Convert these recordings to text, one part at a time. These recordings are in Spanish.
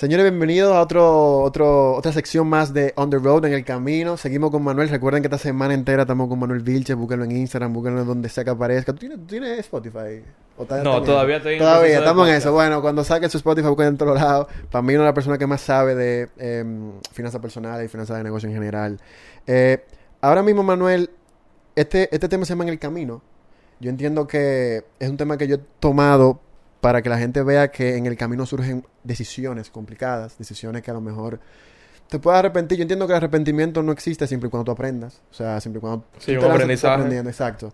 Señores, bienvenidos a otro, otro, otra sección más de On the Road, en el camino. Seguimos con Manuel. Recuerden que esta semana entera estamos con Manuel Vilches. Búsquenlo en Instagram, búsquenlo donde sea que aparezca. ¿Tú tienes, tú tienes Spotify? ¿O estás, no, todavía estoy Todavía, estamos en eso. Bueno, cuando saque su Spotify, busquen en todos lados. Para mí, una de las personas que más sabe de eh, finanzas personales y finanzas de negocio en general. Eh, ahora mismo, Manuel, este, este tema se llama En el camino. Yo entiendo que es un tema que yo he tomado para que la gente vea que en el camino surgen decisiones complicadas, decisiones que a lo mejor te puedes arrepentir. Yo entiendo que el arrepentimiento no existe siempre y cuando tú aprendas. O sea, siempre y cuando sí, tú aprendizaje. aprendiendo. Exacto.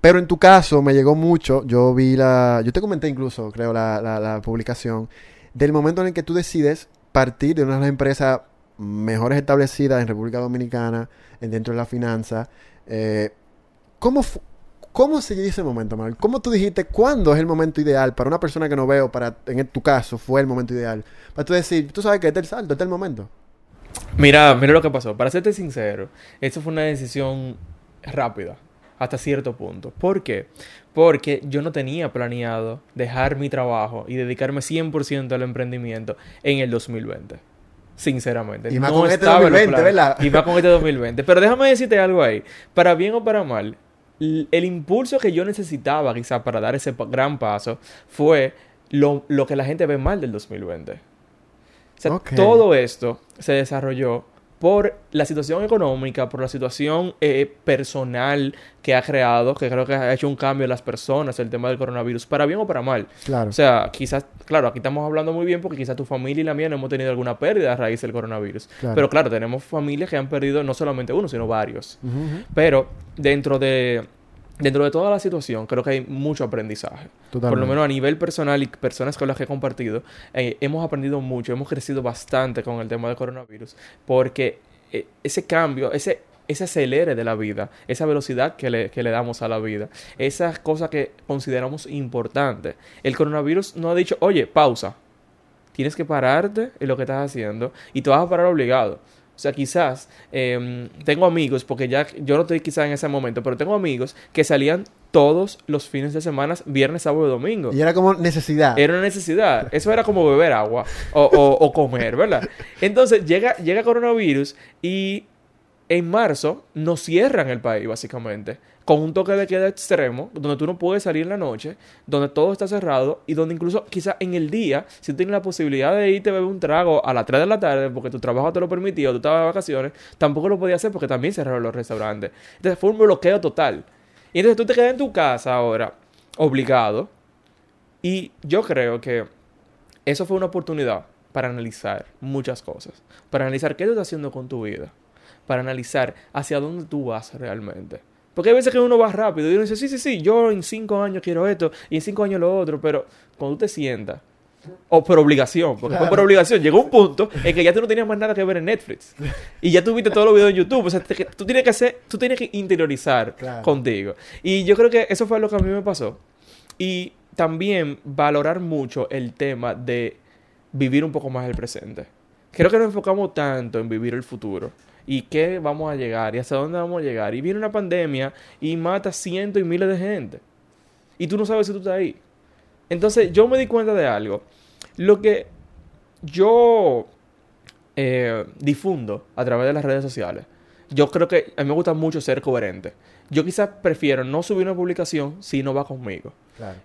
Pero en tu caso me llegó mucho. Yo vi la... Yo te comenté incluso, creo, la, la, publicación. Del momento en el que tú decides partir de una de las empresas mejores establecidas en República Dominicana, dentro de la finanza. Eh, ¿Cómo fue? ¿Cómo se ese momento, Manuel? ¿Cómo tú dijiste cuándo es el momento ideal para una persona que no veo, para en tu caso fue el momento ideal? Para tú decir, tú sabes que este es el salto, este es el momento. Mira, mira lo que pasó. Para serte sincero, eso fue una decisión rápida, hasta cierto punto. ¿Por qué? Porque yo no tenía planeado dejar mi trabajo y dedicarme 100% al emprendimiento en el 2020. Sinceramente. Y más con este 2020, ¿verdad? Y más con este 2020. Pero déjame decirte algo ahí. Para bien o para mal, el impulso que yo necesitaba quizás para dar ese gran paso fue lo, que la gente ve mal del 2020. O sea, todo esto se desarrolló por la situación económica, por la situación eh, personal que ha creado, que creo que ha hecho un cambio en las personas, el tema del coronavirus, para bien o para mal. Claro. O sea, quizás, claro, aquí estamos hablando muy bien porque quizás tu familia y la mía no hemos tenido alguna pérdida a raíz del coronavirus. Pero claro, tenemos familias que han perdido no solamente uno, sino varios. Pero dentro de dentro de toda la situación, creo que hay mucho aprendizaje. Por lo menos a nivel personal y personas con las que he compartido, eh, hemos aprendido mucho, hemos crecido bastante con el tema del coronavirus, porque eh, ese cambio, ese, ese acelere de la vida, esa velocidad que le, que le damos a la vida, esas cosas que consideramos importantes. El coronavirus no ha dicho, oye, pausa, tienes que pararte en lo que estás haciendo y te vas a parar obligado. O sea, quizás em, tengo amigos, porque ya yo no estoy quizás en ese momento, pero tengo amigos que salían todos los fines de semana, viernes, sábado y domingo. Y era como necesidad. Era una necesidad. Eso era como beber agua o, o, comer, ¿verdad? Entonces llega, llega coronavirus y en marzo nos cierran el país, básicamente con un toque de queda extremo, donde tú no puedes salir en la noche, donde todo está cerrado y donde incluso quizás en el día, si tú tienes la posibilidad de irte a beber un trago a las 3 de la tarde porque tu trabajo te lo permitía o tú estabas de vacaciones, tampoco lo podías hacer porque también cerraron los restaurantes. Entonces fue un bloqueo total. Y entonces tú te quedas en tu casa ahora, obligado. Y yo creo que eso fue una oportunidad para analizar muchas cosas, para analizar qué tú estás haciendo con tu vida, para analizar hacia dónde tú vas realmente. Porque hay veces que uno va rápido y uno dice, sí, sí, sí, yo en cinco años quiero esto y en cinco años lo otro, pero cuando tú te sientas, o por obligación, porque fue por obligación, llegó un punto en que ya tú no tenías más nada que ver en Netflix. Y ya tú viste todos los videos en YouTube. O sea, tú tienes que hacer, tú tienes que interiorizar contigo. Y yo creo que eso fue lo que a mí me pasó. Y también valorar mucho el tema de vivir un poco más el presente. Creo que nos enfocamos tanto en vivir el futuro y qué vamos a llegar y hasta dónde vamos a llegar. Y viene una pandemia y mata cientos y miles de gente. Y tú no sabes si tú estás ahí. Entonces yo me di cuenta de algo. Lo que yo eh, difundo a través de las redes sociales, yo creo que a mí me gusta mucho ser coherente. Yo quizás prefiero no subir una publicación si no va conmigo.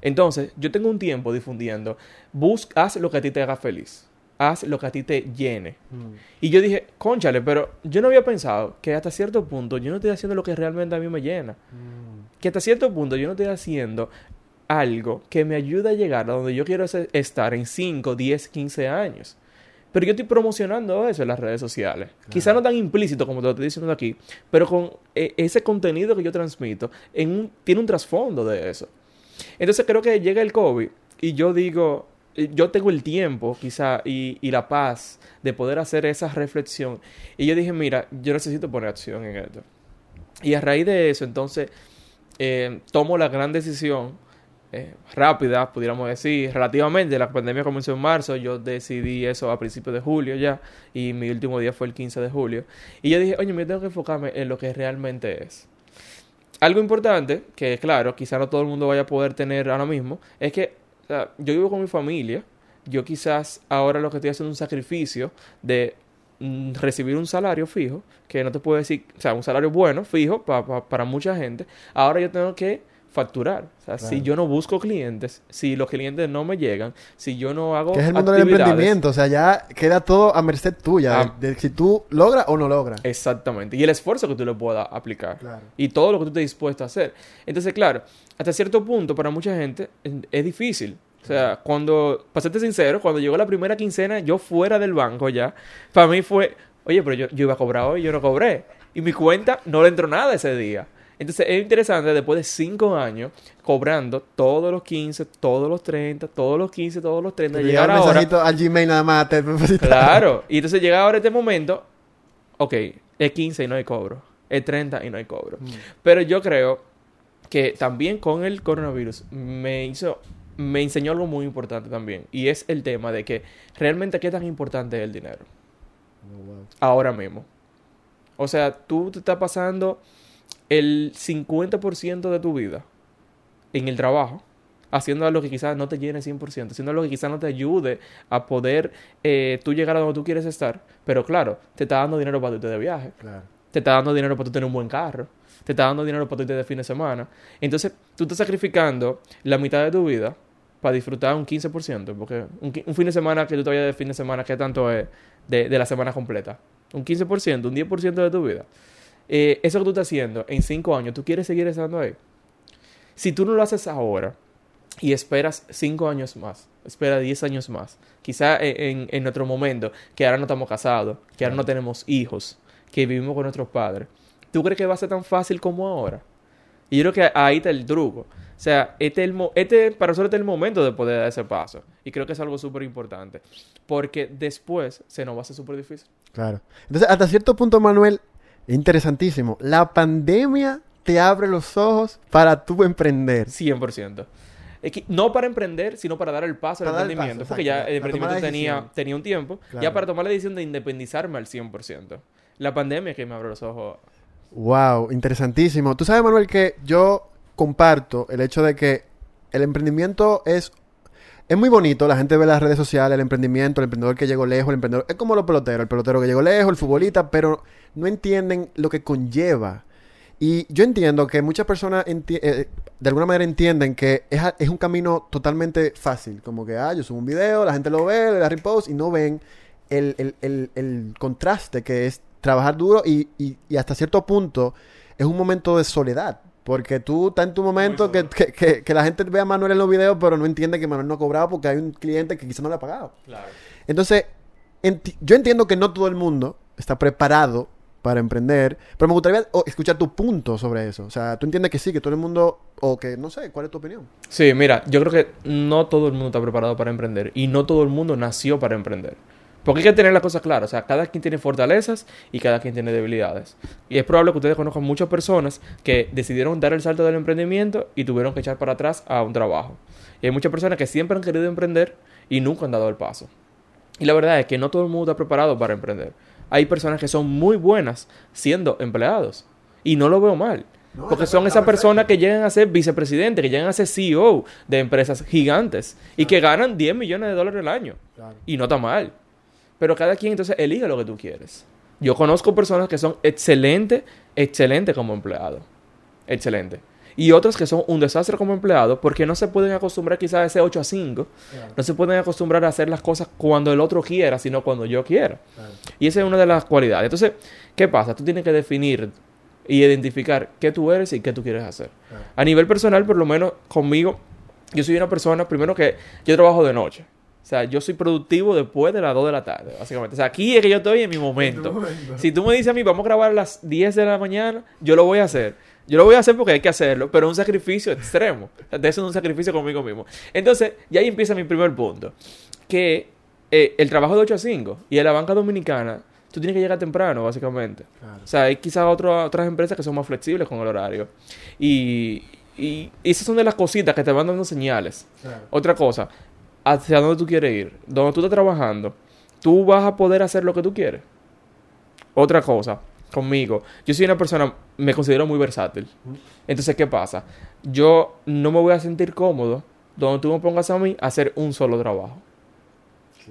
Entonces, yo tengo un tiempo difundiendo, busca, haz lo que a ti te haga feliz haz lo que a ti te llene. Mm. Y yo dije, conchale, pero yo no había pensado que hasta cierto punto yo no estoy haciendo lo que realmente a mí me llena. Mm. Que hasta cierto punto yo no estoy haciendo algo que me ayude a llegar a donde yo quiero estar en 5, 10, 15 años. Pero yo estoy promocionando eso en las redes sociales. Quizá no tan implícito como te lo estoy diciendo aquí, pero con e, ese contenido que yo transmito en tiene un trasfondo de eso. Entonces creo que llega el COVID y yo digo, eh, yo tengo el tiempo quizá y, la paz de poder hacer esa reflexión. Y yo dije, mira, yo necesito poner acción en esto. Y a raíz de eso, entonces, eh, tomo la gran decisión, eh, rápida, pudiéramos decir, relativamente. La pandemia comenzó en marzo, yo decidí eso a principios de julio ya, y mi último día fue el 15 de julio. Y yo dije, oye, me tengo que enfocarme en lo que realmente es. Algo importante, que claro, quizá no todo el mundo vaya a poder tener ahora mismo, es que yo vivo con mi familia, yo quizás ahora lo que estoy haciendo es un sacrificio de mm, recibir un salario fijo, que no te puedo decir, o sea, un salario bueno, fijo, pa- pa- para mucha gente. Ahora yo tengo que facturar. O sea, si yo no busco clientes, si los clientes no me llegan, si yo no hago Que es el mundo del emprendimiento. O sea, ya queda todo a merced tuya. Ah. de, de si tú logras o no logras. Exactamente. Y el esfuerzo que tú le puedas aplicar. Claro. Y todo lo que tú estés dispuesto a hacer. Entonces, claro, hasta cierto punto, para mucha gente, en- es difícil. O sea, cuando, para serte sincero, cuando llegó la primera quincena, yo fuera del banco ya, para mí fue, oye, pero yo, yo iba a cobrar hoy, yo no cobré. Y mi cuenta no le entró nada ese día. Entonces, es interesante, después de cinco años, cobrando todos los 15, todos los 30, todos los 15, todos los 30, Te llegar ahora... al Gmail nada más. Te Claro. Y entonces llega ahora este momento, ok, es 15 y no hay cobro, es 30 y no hay cobro. Mm. Pero yo creo que también con el coronavirus me hizo, me enseñó algo muy importante también. Y es el tema de que realmente qué tan importante es el dinero. Ahora mismo. O sea, tú te estás pasando el 50% de tu vida en el trabajo, haciendo algo que quizás no te llene 100%, haciendo algo que quizás no te ayude a poder eh, tú llegar a donde tú quieres estar. Pero claro, te está dando dinero para tú irte de viaje Claro. te está dando dinero para tú tener un buen carro, te está dando dinero para tú irte de fin de semana. Entonces, tú estás sacrificando la mitad de tu vida para disfrutar un 15%, porque un, fin de semana que tú te vayas de fin de semana, ¿qué tanto es de, de la semana completa? Un 15%, un 10% de tu vida. Eh, eso que tú estás haciendo en 5 años, ¿tú quieres seguir estando ahí? Si tú no lo haces ahora y esperas 5 años más, espera 10 años más, quizá en, en, otro momento, que ahora no estamos casados, que ahora no tenemos hijos, que vivimos con nuestros padres, ¿tú crees que va a ser tan fácil como ahora? Y yo creo que ahí está el truco. O sea, este, es el mo- este para nosotros este es el momento de poder dar ese paso. Y creo que es algo súper importante. Porque después se nos va a hacer súper difícil. Claro. Entonces, hasta cierto punto, Manuel, interesantísimo. La pandemia te abre los ojos para tú emprender. 100%. Es que no para emprender, sino para dar el paso al Para emprendimiento. paso, porque ya el emprendimiento tenía, tenía un tiempo. Claro. Ya para tomar la decisión de independizarme al 100%. La pandemia es que me abrió los ojos. Wow, interesantísimo. Tú sabes, Manuel, que yo comparto el hecho de que el emprendimiento es es muy bonito, la gente ve las redes sociales, el emprendimiento, el emprendedor que llegó lejos, el emprendedor, es como los peloteros, el pelotero que llegó lejos, el futbolista, pero no entienden lo que conlleva. Y yo entiendo que muchas personas eh, de alguna manera entienden que es, un camino totalmente fácil, como que, ah, yo subo un video, la gente lo ve, le da repost y no ven el, contraste que es trabajar duro y hasta cierto punto es un momento de soledad. Porque tú estás en tu momento que, que- que- que la gente ve a Manuel en los videos, pero no entiende que Manuel no ha cobrado porque hay un cliente que quizás no le ha pagado. Claro. Entonces, enti- yo entiendo que no todo el mundo está preparado para emprender, pero me gustaría oh, escuchar tu punto sobre eso. O sea, tú entiendes que sí, que todo el mundo, o que no sé, ¿cuál es tu opinión? Sí, mira, yo creo que no todo el mundo está preparado para emprender y no todo el mundo nació para emprender. Porque hay que tener las cosas claras. O sea, cada quien tiene fortalezas y cada quien tiene debilidades. Y es probable que ustedes conozcan muchas personas que decidieron dar el salto del emprendimiento y tuvieron que echar para atrás a un trabajo. Y hay muchas personas que siempre han querido emprender y nunca han dado el paso. Y la verdad es que no todo el mundo está preparado para emprender. Hay personas que son muy buenas siendo empleados. Y no lo veo mal. Porque son esas personas que llegan a ser vicepresidentes, que llegan a ser CEO de empresas gigantes y que ganan 10 millones de dólares al año. Y no está mal. Pero cada quien entonces elige lo que tú quieres. Yo conozco personas que son excelentes, excelentes como empleados. Excelente. Y otros que son un desastre como empleados porque no se pueden acostumbrar quizás a ese 8 a 5. No se pueden acostumbrar a hacer las cosas cuando el otro quiera, sino cuando yo quiera. Y esa es una de las cualidades. Entonces, ¿qué pasa? Tú tienes que definir y identificar qué tú eres y qué tú quieres hacer. Claro. A nivel personal, por lo menos conmigo, yo soy una persona, primero que yo trabajo de noche. O sea, yo soy productivo después de las 2 de la tarde, básicamente. O sea, aquí es que yo estoy en mi momento. Si tú me dices a mí, vamos a grabar a las 10 de la mañana, yo lo voy a hacer. Yo lo voy a hacer porque hay que hacerlo, pero es un sacrificio extremo. O sea, de eso es un sacrificio conmigo mismo. Entonces, ya ahí empieza mi primer punto. Que eh, el trabajo de 8 a 5 y en la banca dominicana, tú tienes que llegar temprano, básicamente. Claro. O sea, hay quizás otras empresas que son más flexibles con el horario. Y, y esas son de las cositas que te van dando señales. Otra cosa, hacia dónde tú quieres ir, donde tú estás trabajando, tú vas a poder hacer lo que tú quieres. Otra cosa, conmigo, yo soy una persona, me considero muy versátil. Entonces, ¿qué pasa? Yo no me voy a sentir cómodo donde tú me pongas a mí a hacer un solo trabajo.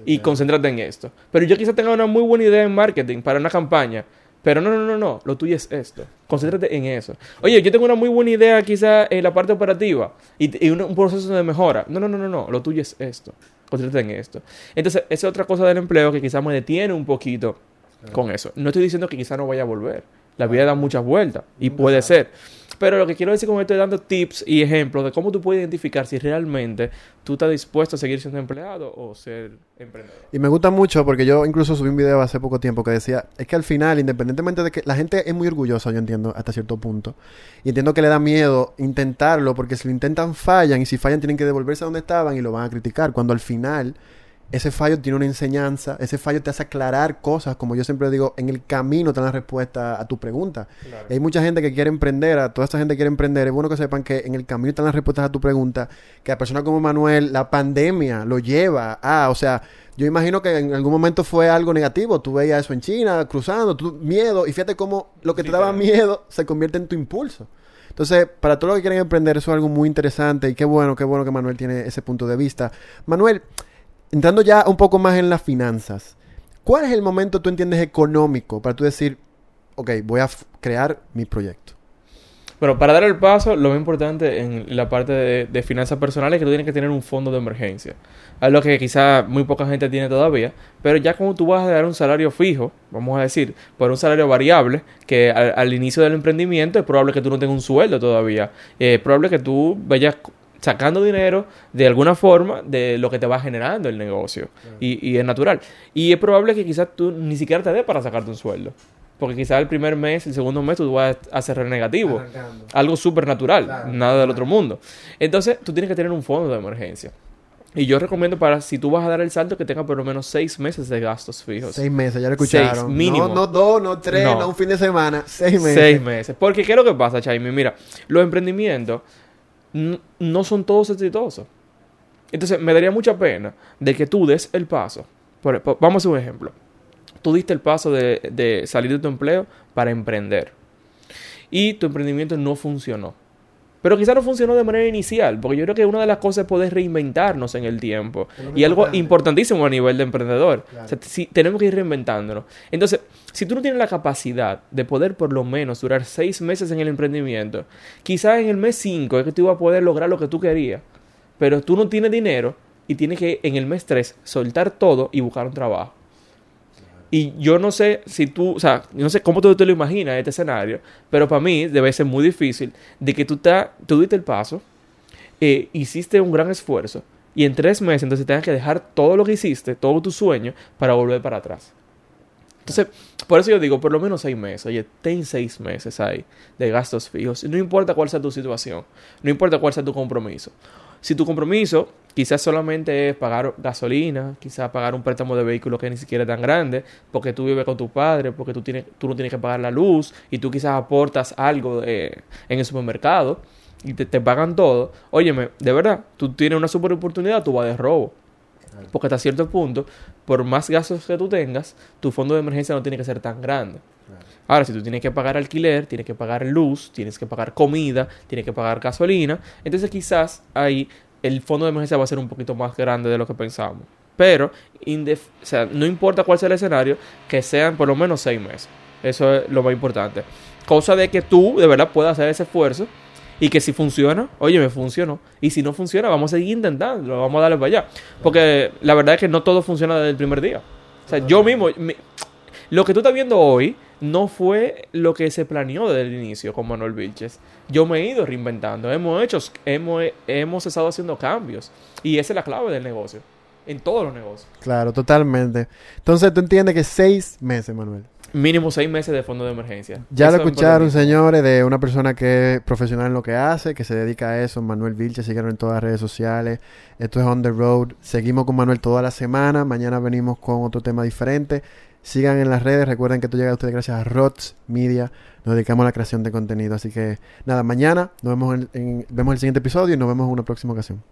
y concéntrate en esto. Pero yo quizás tenga una muy buena idea en marketing para una campaña. Pero no, no, no, no, lo tuyo es esto. Concéntrate en eso. Oye, yo tengo una muy buena idea quizá en la parte operativa y, y un, un proceso de mejora. No, no, no, no, no, lo tuyo es esto. Concéntrate en esto. Entonces, esa es otra cosa del empleo que quizás me detiene un poquito con eso. No estoy diciendo que quizá no vaya a volver. La vida da muchas vueltas y puede ser. Pero lo que quiero decir con esto es dando tips y ejemplos de cómo tú puedes identificar si realmente tú estás dispuesto a seguir siendo empleado o ser emprendedor. Y me gusta mucho porque yo incluso subí un video hace poco tiempo que decía, es que al final, independientemente de que la gente es muy orgullosa, yo entiendo, hasta cierto punto, y entiendo que le da miedo intentarlo porque si lo intentan fallan y si fallan tienen que devolverse a donde estaban y lo van a criticar, cuando al final ese fallo tiene una enseñanza, ese fallo te hace aclarar cosas, como yo siempre digo, en el camino te dan la respuesta a tu pregunta. Claro. Hay mucha gente que quiere emprender, a toda esta gente que quiere emprender, es bueno que sepan que en el camino están las respuestas a tu pregunta, que a personas como Manuel, la pandemia lo lleva a, o sea, yo imagino que en algún momento fue algo negativo, tú veías eso en China, cruzando, tú, miedo, y fíjate cómo lo que te daba miedo se convierte en tu impulso. Entonces, para todos los que quieren emprender, eso es algo muy interesante y qué bueno, qué bueno que Manuel tiene ese punto de vista. Manuel, entrando ya un poco más en las finanzas, ¿cuál es el momento, tú entiendes, económico para tú decir, ok, voy a crear mi proyecto? Bueno, para dar el paso, lo más importante en la parte de, de finanzas personales es que tú tienes que tener un fondo de emergencia. Algo que quizá muy poca gente tiene todavía, pero ya como tú vas a dar un salario fijo, vamos a decir, por un salario variable, que al, al inicio del emprendimiento es probable que tú no tengas un sueldo todavía. Eh, Es probable que tú vayas sacando dinero de alguna forma de lo que te va generando el negocio. Y, y es natural. Y es probable que quizás tú ni siquiera te dé para sacarte un sueldo. Porque quizás el primer mes, el segundo mes, tú vas a cerrar negativo. Algo súper natural, Claro, nada del otro mundo. Entonces, tú tienes que tener un fondo de emergencia. Y yo recomiendo para, si tú vas a dar el salto, que tenga por lo menos seis meses de gastos fijos. Seis meses, ya lo escucharon. Seis, mínimo. No, no dos, no tres, no. No. un fin de semana, seis meses. Seis meses. Porque, ¿qué es lo que pasa, Chaimi? Mira, los emprendimientos no son todos exitosos. Entonces, me daría mucha pena de que tú des el paso. Por- vamos a un ejemplo. Tú diste el paso de, de salir de tu empleo para emprender. Y tu emprendimiento no funcionó. Pero quizá no funcionó de manera inicial, porque yo creo que una de las cosas es poder reinventarnos en el tiempo. Y algo importante. importantísimo a nivel de emprendedor. Claro. O sea, sí, tenemos que ir reinventándonos. Entonces, si tú no tienes la capacidad de poder por lo menos durar seis meses en el emprendimiento, quizás en el mes cinco es que tú vas a poder lograr lo que tú querías. Pero tú no tienes dinero y tienes que en el mes tres soltar todo y buscar un trabajo. Y yo no sé si tú, o sea, no sé cómo tú te lo imaginas este escenario, pero para mí debe ser muy difícil de que tú, ta- tú diste el paso, eh, hiciste un gran esfuerzo y en tres meses entonces tengas que dejar todo lo que hiciste, todo tu sueño, para volver para atrás. Entonces, por eso yo digo, por lo menos seis meses. Oye, ten seis meses ahí de gastos fijos. No importa cuál sea tu situación, no importa cuál sea tu compromiso. Si tu compromiso quizás solamente es pagar gasolina, quizás pagar un préstamo de vehículo que ni siquiera es tan grande, porque tú vives con tu padre, porque tú, tienes, tú no tienes que pagar la luz y tú quizás aportas algo en el supermercado y te, te pagan todo. Óyeme, de verdad, tú tienes una super oportunidad, tú vas de robo. Porque hasta cierto punto, por más gastos que tú tengas, tu fondo de emergencia no tiene que ser tan grande. Ahora, si tú tienes que pagar alquiler, tienes que pagar luz, tienes que pagar comida, tienes que pagar gasolina, entonces quizás ahí el fondo de emergencia va a ser un poquito más grande de lo que pensamos. Pero, indef- o sea, no importa cuál sea el escenario, que sean por lo menos seis meses. Eso es lo más importante. Cosa de que tú de verdad puedas hacer ese esfuerzo y que si funciona, oye, me funcionó. Y si no funciona, vamos a seguir intentando, vamos a darle para allá. Porque la verdad es que no todo funciona desde el primer día. O sea, yo mismo, mi- lo que tú estás viendo hoy no fue lo que se planeó desde el inicio con Manuel Vilches. Yo me he ido reinventando, hemos hecho, hemos, hemos estado haciendo cambios. Y esa es la clave del negocio, en todos los negocios. Claro, totalmente. Entonces, tú entiendes que seis meses, Manuel. Mínimo seis meses de fondo de emergencia. Ya Eso lo es escucharon, señores, de una persona que es profesional en lo que hace, que se dedica a eso, Manuel Vilche, síguenos en todas las redes sociales. Esto es On The Road. Seguimos con Manuel toda la semana. Mañana venimos con otro tema diferente. Sigan en las redes. Recuerden que esto llega a ustedes gracias a Rots Media. Nos dedicamos a la creación de contenido. Así que, nada, mañana nos vemos en, en- vemos el siguiente episodio y nos vemos en una próxima ocasión.